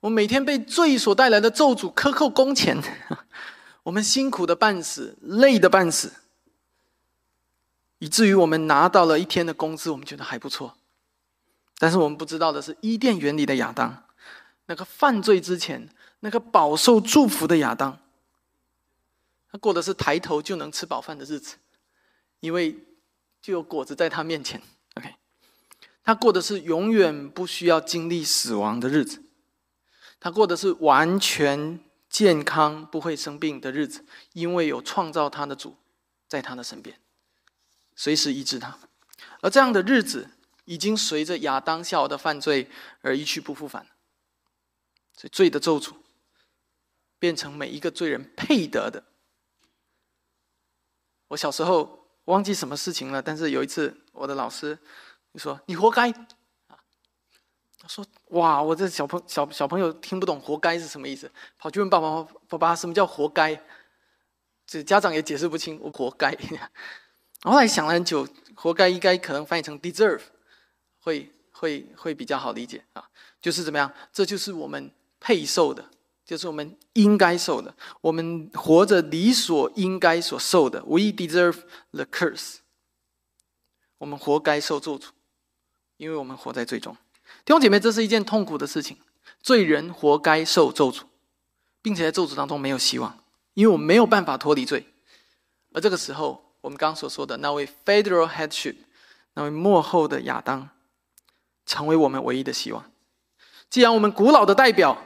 我每天被罪所带来的咒诅克扣工钱，我们辛苦的半死，累的半死。以至于我们拿到了一天的工资，我们觉得还不错。但是我们不知道的是，伊甸园里的亚当，那个犯罪之前、那个饱受祝福的亚当，他过的是抬头就能吃饱饭的日子，因为就有果子在他面前。OK，他过的是永远不需要经历死亡的日子，他过的是完全健康、不会生病的日子，因为有创造他的主在他的身边。随时医治他，而这样的日子已经随着亚当夏娃的犯罪而一去不复返。所以罪的咒诅变成每一个罪人配得的。我小时候忘记什么事情了，但是有一次我的老师就说：“你活该。”，他说：“哇，我这小朋小小朋友听不懂‘活该’是什么意思，跑去问爸爸爸爸什么叫‘活该’，这家长也解释不清，我活该。” 后来想了很久，活该应该可能翻译成 deserve，会会会比较好理解啊。就是怎么样？这就是我们配受的就是我们应该受的，我们活着理所应该所受的。We deserve the curse。我们活该受咒诅，因为我们活在罪中。弟兄姐妹，这是一件痛苦的事情。罪人活该受咒诅，并且在咒诅当中没有希望，因为我们没有办法脱离罪。而这个时候，我们刚所说的那位 federal headship，那位幕后的亚当，成为我们唯一的希望。既然我们古老的代表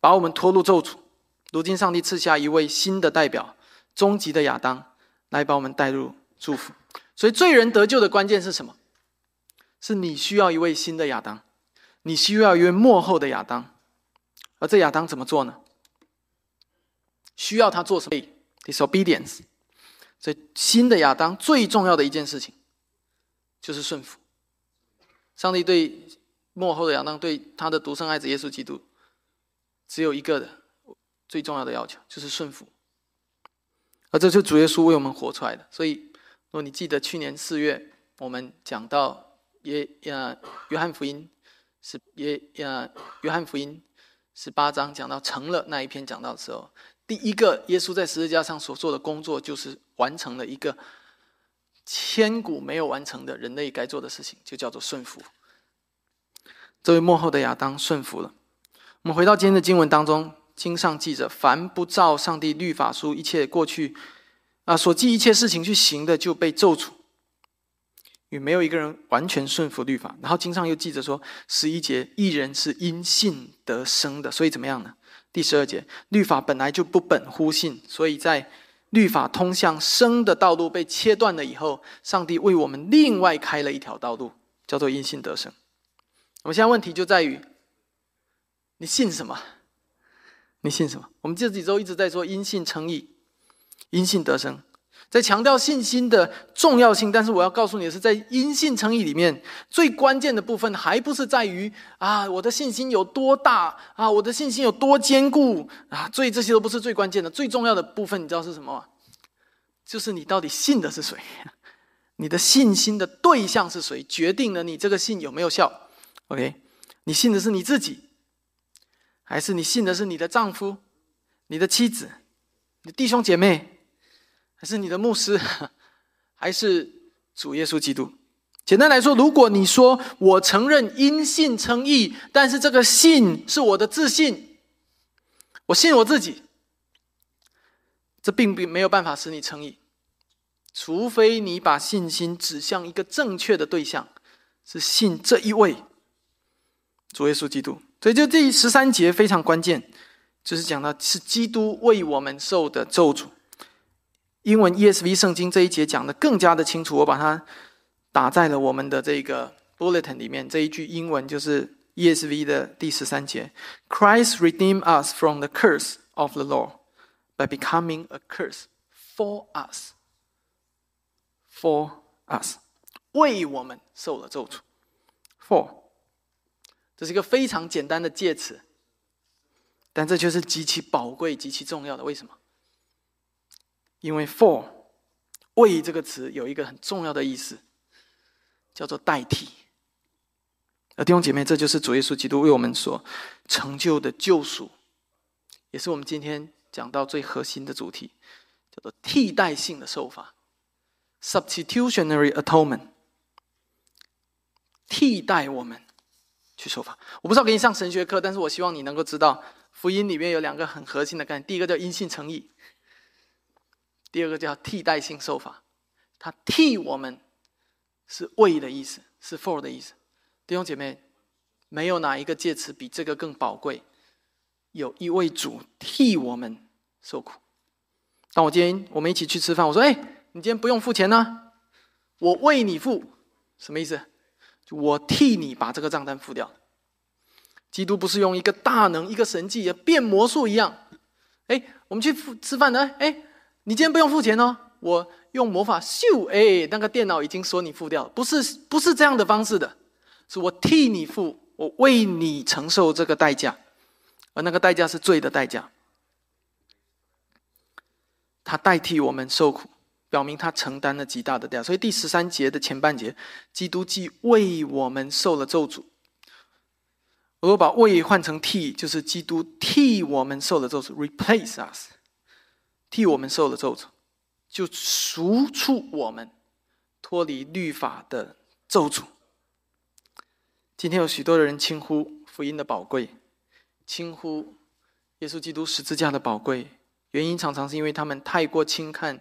把我们拖入咒诅，如今上帝赐下一位新的代表，终极的亚当，来把我们带入祝福。所以，罪人得救的关键是什么？是你需要一位新的亚当，你需要一位幕后的亚当。而这亚当怎么做呢？需要他做什么？disobedience。所以，新的亚当最重要的一件事情，就是顺服。上帝对幕后的亚当，对他的独生爱子耶稣基督，只有一个的最重要的要求，就是顺服。而这就主耶稣为我们活出来的。所以，如果你记得去年四月我们讲到耶呀约翰福音是耶呀约翰福音十八章讲到成了那一篇讲到的时候。第一个，耶稣在十字架上所做的工作，就是完成了一个千古没有完成的人类该做的事情，就叫做顺服。这位幕后的亚当顺服了。我们回到今天的经文当中，经上记着：凡不照上帝律法书一切过去啊所记一切事情去行的，就被咒诅。与没有一个人完全顺服律法。然后经上又记着说：十一节，一人是因信得生的。所以怎么样呢？第十二节，律法本来就不本乎信，所以在律法通向生的道路被切断了以后，上帝为我们另外开了一条道路，叫做因信得生。我们现在问题就在于，你信什么？你信什么？我们这几周一直在说因信称义，因信得生。在强调信心的重要性，但是我要告诉你的是，在因信称义里面，最关键的部分还不是在于啊，我的信心有多大啊，我的信心有多坚固啊，所以这些都不是最关键的。最重要的部分，你知道是什么吗？就是你到底信的是谁，你的信心的对象是谁，决定了你这个信有没有效。OK，你信的是你自己，还是你信的是你的丈夫、你的妻子、你的弟兄姐妹？还是你的牧师，还是主耶稣基督？简单来说，如果你说我承认因信称义，但是这个信是我的自信，我信我自己，这并不没有办法使你称义，除非你把信心指向一个正确的对象，是信这一位主耶稣基督。所以，就第十三节非常关键，就是讲到是基督为我们受的咒诅。英文 ESV 圣经这一节讲的更加的清楚，我把它打在了我们的这个 bulletin 里面。这一句英文就是 ESV 的第十三节：Christ redeemed us from the curse of the law by becoming a curse for us. For us，为我们受了咒诅。For，这是一个非常简单的介词，但这却是极其宝贵、极其重要的。为什么？因为 “for” 为这个词有一个很重要的意思，叫做代替。而弟兄姐妹，这就是主耶稣基督为我们所成就的救赎，也是我们今天讲到最核心的主题，叫做替代性的受法 （substitutionary atonement），替代我们去受法。我不知道给你上神学课，但是我希望你能够知道，福音里面有两个很核心的概念，第一个叫因信诚义。第二个叫替代性受法，他替我们是为的意思，是 for 的意思。弟兄姐妹，没有哪一个介词比这个更宝贵。有一位主替我们受苦。当我今天我们一起去吃饭，我说：“哎，你今天不用付钱呢，我为你付。”什么意思？我替你把这个账单付掉。基督不是用一个大能、一个神迹，变魔术一样。哎，我们去吃饭呢？哎。你今天不用付钱哦，我用魔法咻，哎，那个电脑已经说你付掉了，不是不是这样的方式的，是我替你付，我为你承受这个代价，而那个代价是罪的代价，他代替我们受苦，表明他承担了极大的代价。所以第十三节的前半节，基督既为我们受了咒诅，如果把为换成替，就是基督替我们受了咒诅，replace us，替我们受了咒诅，就赎出我们脱离律法的咒诅。今天有许多的人轻呼福音的宝贵，轻呼耶稣基督十字架的宝贵，原因常常是因为他们太过轻看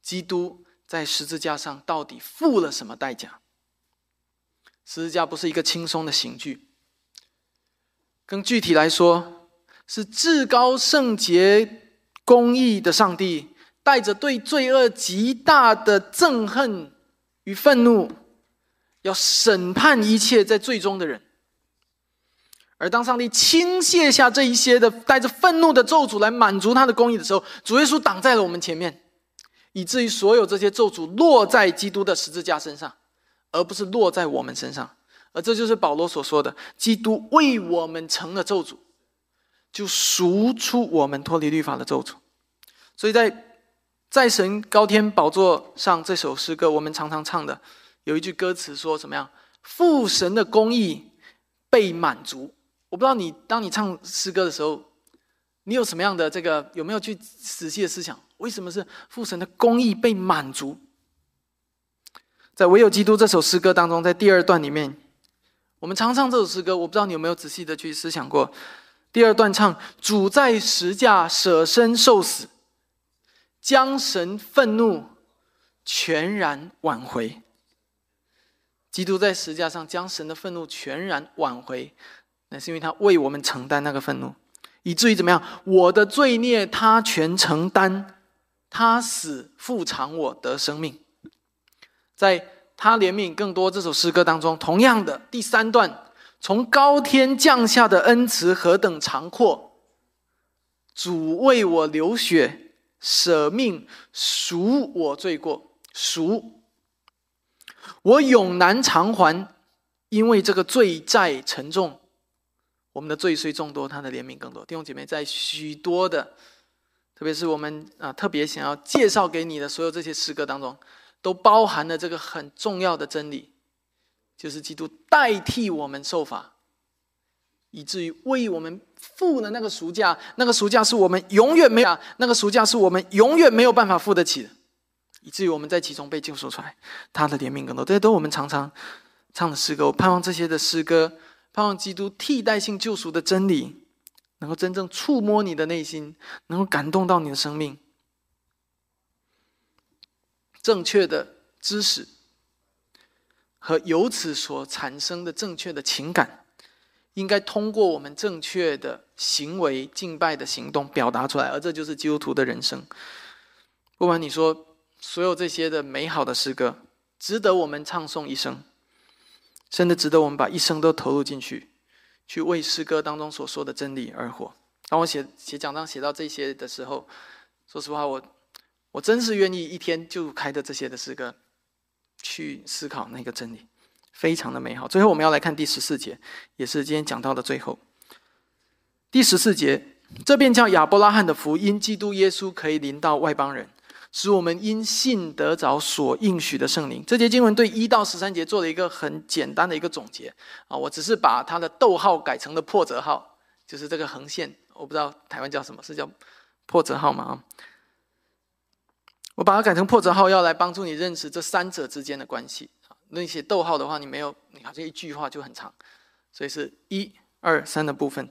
基督在十字架上到底付了什么代价。十字架不是一个轻松的刑具，更具体来说，是至高圣洁公义的上帝带着对罪恶极大的憎恨与愤怒。要审判一切在最终的人，而当上帝倾泻下这一些的带着愤怒的咒诅来满足他的公义的时候，主耶稣挡在了我们前面，以至于所有这些咒诅落在基督的十字架身上，而不是落在我们身上。而这就是保罗所说的：基督为我们成了咒诅，就赎出我们脱离律法的咒诅。所以在在神高天宝座上这首诗歌，我们常常唱的。有一句歌词说：“怎么样？父神的公义被满足。”我不知道你当你唱诗歌的时候，你有什么样的这个有没有去仔细的思想？为什么是父神的公义被满足？在唯有基督这首诗歌当中，在第二段里面，我们常唱这首诗歌。我不知道你有没有仔细的去思想过？第二段唱：“主在十架舍身受死，将神愤怒全然挽回。”基督在十架上将神的愤怒全然挽回，那是因为他为我们承担那个愤怒，以至于怎么样？我的罪孽他全承担，他死复偿我得生命。在他怜悯更多这首诗歌当中，同样的第三段，从高天降下的恩慈何等长阔，主为我流血舍命赎我罪过赎。我永难偿还，因为这个罪债沉重。我们的罪虽众多，他的怜悯更多。弟兄姐妹，在许多的，特别是我们啊特别想要介绍给你的所有这些诗歌当中，都包含了这个很重要的真理，就是基督代替我们受罚，以至于为我们付了那个赎价。那个赎价是我们永远没有，那个赎价是我们永远没有办法付得起的。以至于我们在其中被救赎出来，他的怜悯更多。这些都我们常常唱的诗歌。我盼望这些的诗歌，盼望基督替代性救赎的真理，能够真正触摸你的内心，能够感动到你的生命。正确的知识和由此所产生的正确的情感，应该通过我们正确的行为、敬拜的行动表达出来。而这就是基督徒的人生。不管你说。所有这些的美好的诗歌，值得我们唱诵一生，真的值得我们把一生都投入进去，去为诗歌当中所说的真理而活。当我写写讲章写到这些的时候，说实话，我我真是愿意一天就开的这些的诗歌，去思考那个真理，非常的美好。最后，我们要来看第十四节，也是今天讲到的最后。第十四节，这便叫亚伯拉罕的福音，基督耶稣可以临到外邦人。使我们因信得着所应许的圣灵。这节经文对一到十三节做了一个很简单的一个总结啊，我只是把它的逗号改成了破折号，就是这个横线，我不知道台湾叫什么，是叫破折号吗？啊，我把它改成破折号，要来帮助你认识这三者之间的关系啊。那写逗号的话，你没有，你好像一句话就很长，所以是一二三的部分。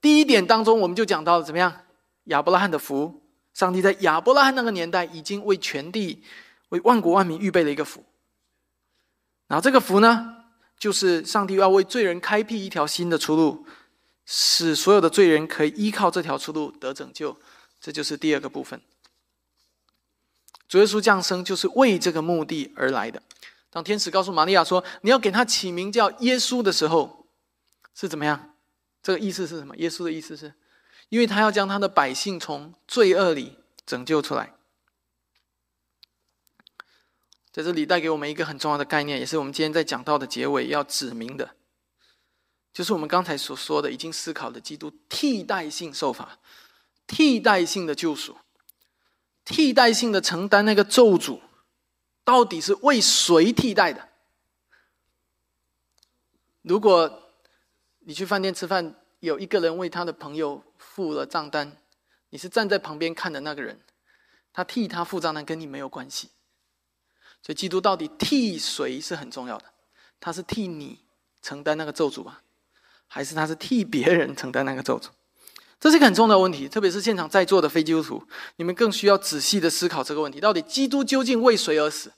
第一点当中，我们就讲到了怎么样，亚伯拉罕的福。上帝在亚伯拉罕那个年代已经为全地、为万国万民预备了一个福。然后这个福呢，就是上帝要为罪人开辟一条新的出路，使所有的罪人可以依靠这条出路得拯救。这就是第二个部分。主耶稣降生就是为这个目的而来的。当天使告诉玛利亚说：“你要给他起名叫耶稣”的时候，是怎么样？这个意思是什么？耶稣的意思是？因为他要将他的百姓从罪恶里拯救出来，在这里带给我们一个很重要的概念，也是我们今天在讲到的结尾要指明的，就是我们刚才所说的已经思考的基督替代性受罚、替代性的救赎、替代性的承担那个咒诅，到底是为谁替代的？如果你去饭店吃饭，有一个人为他的朋友付了账单，你是站在旁边看的那个人，他替他付账单跟你没有关系。所以，基督到底替谁是很重要的？他是替你承担那个咒诅啊，还是他是替别人承担那个咒诅？这是一个很重要的问题，特别是现场在座的非基督徒，你们更需要仔细的思考这个问题：到底基督究竟为谁而死？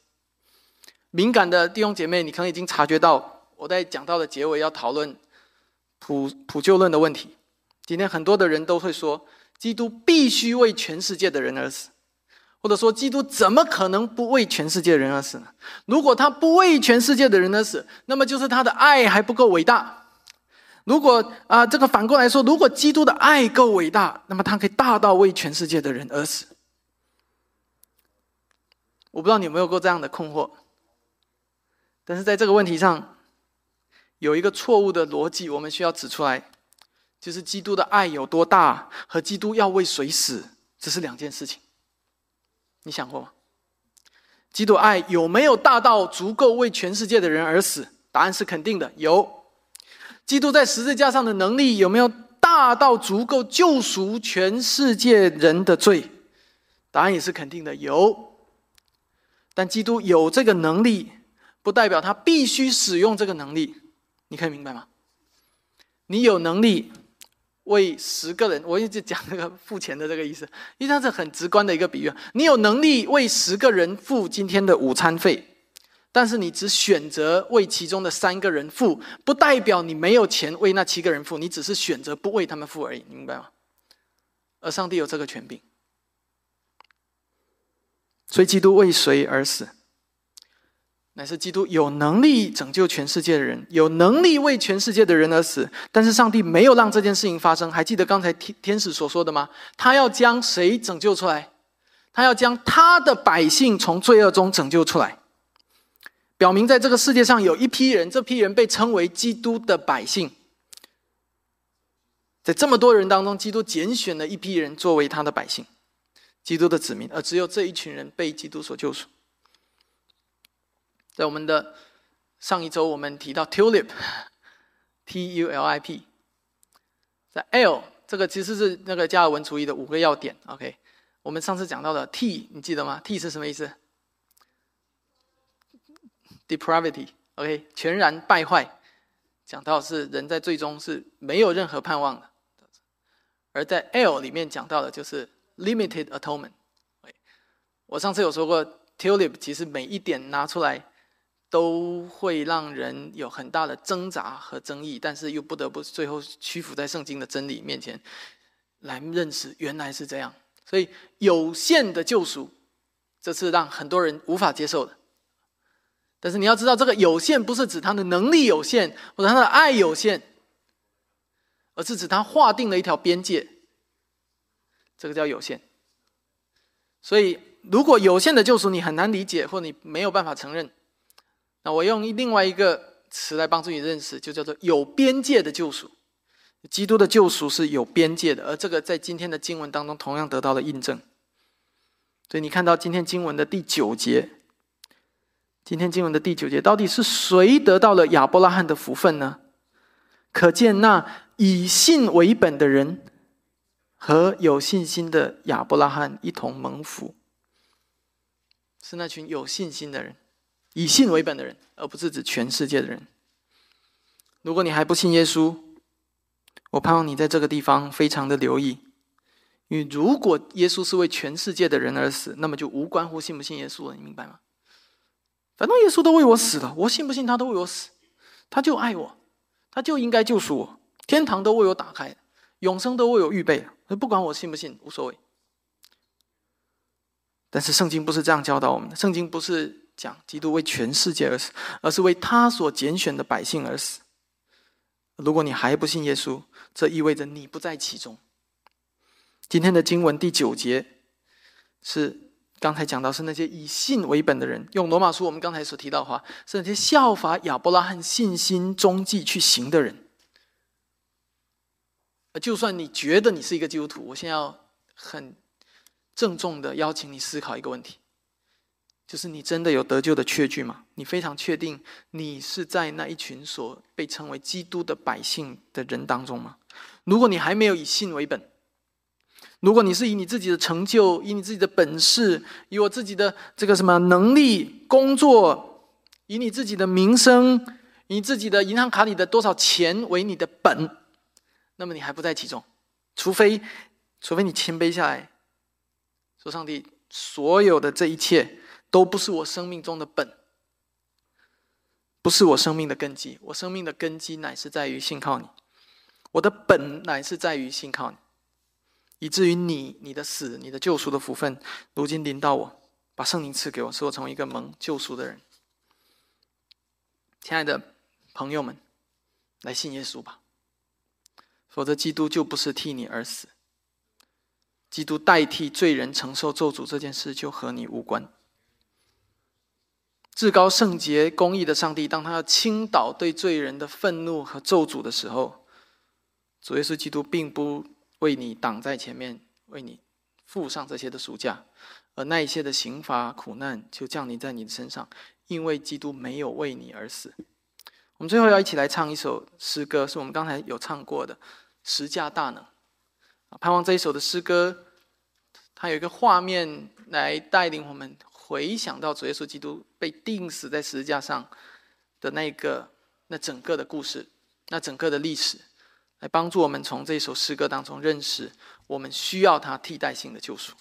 敏感的弟兄姐妹，你可能已经察觉到，我在讲到的结尾要讨论普普救论的问题。今天很多的人都会说，基督必须为全世界的人而死。或者说，基督怎么可能不为全世界的人而死呢？如果他不为全世界的人而死，那么就是他的爱还不够伟大。如果啊，这个反过来说，如果基督的爱够伟大，那么他可以大到为全世界的人而死。我不知道你有没有过这样的困惑，但是在这个问题上，有一个错误的逻辑，我们需要指出来，就是基督的爱有多大和基督要为谁死，这是两件事情。你想过吗？基督爱有没有大到足够为全世界的人而死？答案是肯定的，有。基督在十字架上的能力有没有大到足够救赎全世界人的罪？答案也是肯定的，有。但基督有这个能力，不代表他必须使用这个能力。你可以明白吗？你有能力。为十个人，我一直讲那个付钱的这个意思，因为它是很直观的一个比喻。你有能力为十个人付今天的午餐费，但是你只选择为其中的三个人付，不代表你没有钱为那七个人付，你只是选择不为他们付而已，明白吗？而上帝有这个权柄，所以基督为谁而死？乃是基督有能力拯救全世界的人，有能力为全世界的人而死。但是上帝没有让这件事情发生。还记得刚才天天使所说的吗？他要将谁拯救出来？他要将他的百姓从罪恶中拯救出来。表明在这个世界上有一批人，这批人被称为基督的百姓。在这么多人当中，基督拣选了一批人作为他的百姓，基督的子民，而只有这一群人被基督所救赎。在我们的上一周，我们提到 tulip，T U L I P，在 L 这个其实是那个加尔文主义的五个要点。OK，我们上次讲到的 T，你记得吗？T 是什么意思？Depravity。OK，全然败坏，讲到是人在最终是没有任何盼望的。而在 L 里面讲到的就是 limited atonement。我上次有说过，tulip 其实每一点拿出来。都会让人有很大的挣扎和争议，但是又不得不最后屈服在圣经的真理面前，来认识原来是这样。所以有限的救赎，这是让很多人无法接受的。但是你要知道，这个有限不是指他的能力有限或者他的爱有限，而是指他划定了一条边界，这个叫有限。所以，如果有限的救赎你很难理解，或你没有办法承认。那我用另外一个词来帮助你认识，就叫做有边界的救赎。基督的救赎是有边界的，而这个在今天的经文当中同样得到了印证。所以你看到今天经文的第九节，今天经文的第九节，到底是谁得到了亚伯拉罕的福分呢？可见那以信为本的人和有信心的亚伯拉罕一同蒙福，是那群有信心的人。以信为本的人，而不是指全世界的人。如果你还不信耶稣，我盼望你在这个地方非常的留意，因为如果耶稣是为全世界的人而死，那么就无关乎信不信耶稣了。你明白吗？反正耶稣都为我死了，我信不信他都为我死，他就爱我，他就应该救赎我，天堂都为我打开，永生都为我预备了。不管我信不信，无所谓。但是圣经不是这样教导我们的，圣经不是。讲基督为全世界而死，而是为他所拣选的百姓而死。如果你还不信耶稣，这意味着你不在其中。今天的经文第九节是刚才讲到，是那些以信为本的人。用罗马书我们刚才所提到的话，是那些效法亚伯拉罕信心踪迹去行的人。就算你觉得你是一个基督徒，我现在要很郑重的邀请你思考一个问题。就是你真的有得救的确据吗？你非常确定你是在那一群所被称为基督的百姓的人当中吗？如果你还没有以信为本，如果你是以你自己的成就、以你自己的本事、以我自己的这个什么能力、工作、以你自己的名声、以自己的银行卡里的多少钱为你的本，那么你还不在其中。除非，除非你谦卑下来，说：“上帝，所有的这一切。”都不是我生命中的本，不是我生命的根基。我生命的根基乃是在于信靠你，我的本乃是在于信靠你，以至于你、你的死、你的救赎的福分，如今临到我，把圣灵赐给我，使我成为一个蒙救赎的人。亲爱的朋友们，来信耶稣吧，否则基督就不是替你而死。基督代替罪人承受咒诅这件事，就和你无关。至高圣洁公义的上帝，当他要倾倒对罪人的愤怒和咒诅的时候，主耶稣基督并不为你挡在前面，为你付上这些的赎价，而那一些的刑罚苦难就降临在你的身上，因为基督没有为你而死。我们最后要一起来唱一首诗歌，是我们刚才有唱过的《十架大能》。盼望这一首的诗歌，它有一个画面来带领我们。回想到主耶稣基督被钉死在十字架上的那个、那整个的故事，那整个的历史，来帮助我们从这首诗歌当中认识我们需要他替代性的救赎。